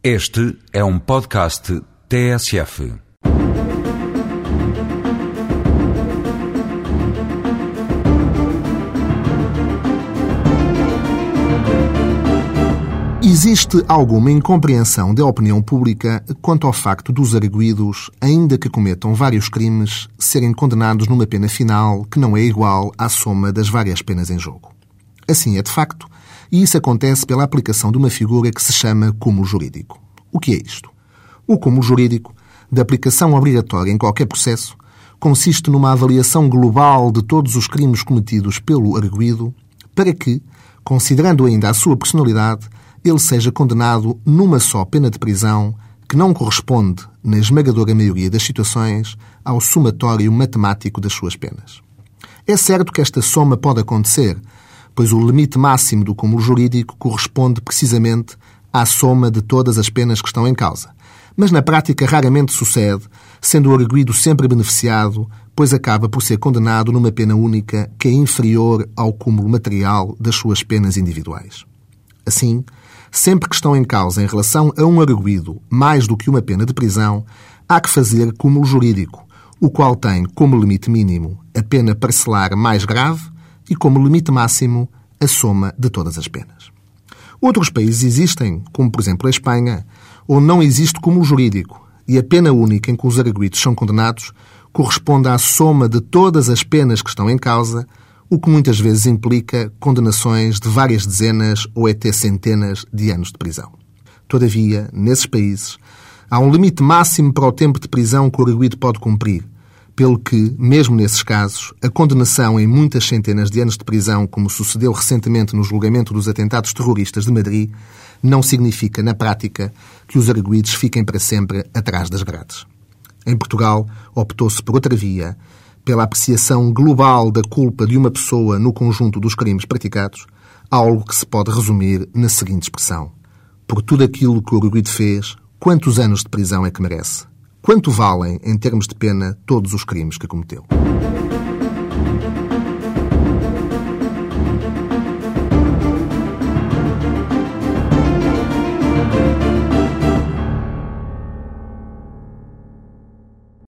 Este é um podcast TSF. Existe alguma incompreensão da opinião pública quanto ao facto dos arguídos, ainda que cometam vários crimes, serem condenados numa pena final que não é igual à soma das várias penas em jogo. Assim é de facto, e isso acontece pela aplicação de uma figura que se chama cúmulo jurídico. O que é isto? O cúmulo jurídico, de aplicação obrigatória em qualquer processo, consiste numa avaliação global de todos os crimes cometidos pelo arguído para que, considerando ainda a sua personalidade, ele seja condenado numa só pena de prisão que não corresponde, na esmagadora maioria das situações, ao somatório matemático das suas penas. É certo que esta soma pode acontecer, pois o limite máximo do cúmulo jurídico corresponde precisamente à soma de todas as penas que estão em causa. Mas na prática raramente sucede, sendo o arguído sempre beneficiado, pois acaba por ser condenado numa pena única que é inferior ao cúmulo material das suas penas individuais. Assim, sempre que estão em causa em relação a um arguído mais do que uma pena de prisão, há que fazer cúmulo jurídico, o qual tem como limite mínimo a pena parcelar mais grave e como limite máximo a soma de todas as penas. Outros países existem, como por exemplo a Espanha, onde não existe cúmulo jurídico e a pena única em que os arguídos são condenados corresponde à soma de todas as penas que estão em causa o que muitas vezes implica condenações de várias dezenas ou até centenas de anos de prisão. Todavia, nesses países, há um limite máximo para o tempo de prisão que o arguído pode cumprir, pelo que, mesmo nesses casos, a condenação em muitas centenas de anos de prisão, como sucedeu recentemente no julgamento dos atentados terroristas de Madrid, não significa, na prática, que os arguídos fiquem para sempre atrás das grades. Em Portugal, optou-se por outra via, pela apreciação global da culpa de uma pessoa no conjunto dos crimes praticados, algo que se pode resumir na seguinte expressão: Por tudo aquilo que o arguido fez, quantos anos de prisão é que merece? Quanto valem, em termos de pena, todos os crimes que cometeu?